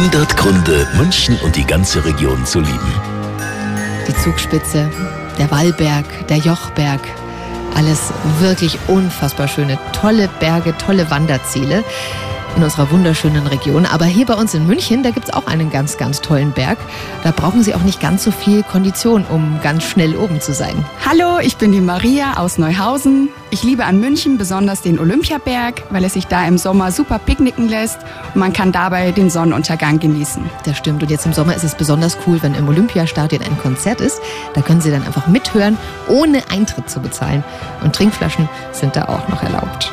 100 Gründe, München und die ganze Region zu lieben. Die Zugspitze, der Wallberg, der Jochberg. Alles wirklich unfassbar schöne, tolle Berge, tolle Wanderziele in unserer wunderschönen Region. Aber hier bei uns in München, da gibt es auch einen ganz, ganz tollen Berg. Da brauchen Sie auch nicht ganz so viel Kondition, um ganz schnell oben zu sein. Hallo, ich bin die Maria aus Neuhausen. Ich liebe an München besonders den Olympiaberg, weil es sich da im Sommer super picknicken lässt und man kann dabei den Sonnenuntergang genießen. Das stimmt. Und jetzt im Sommer ist es besonders cool, wenn im Olympiastadion ein Konzert ist. Da können Sie dann einfach mithören, ohne Eintritt zu bezahlen. Und Trinkflaschen sind da auch noch erlaubt.